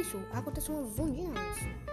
isso, aconteceu uns isso, aconteceu antes.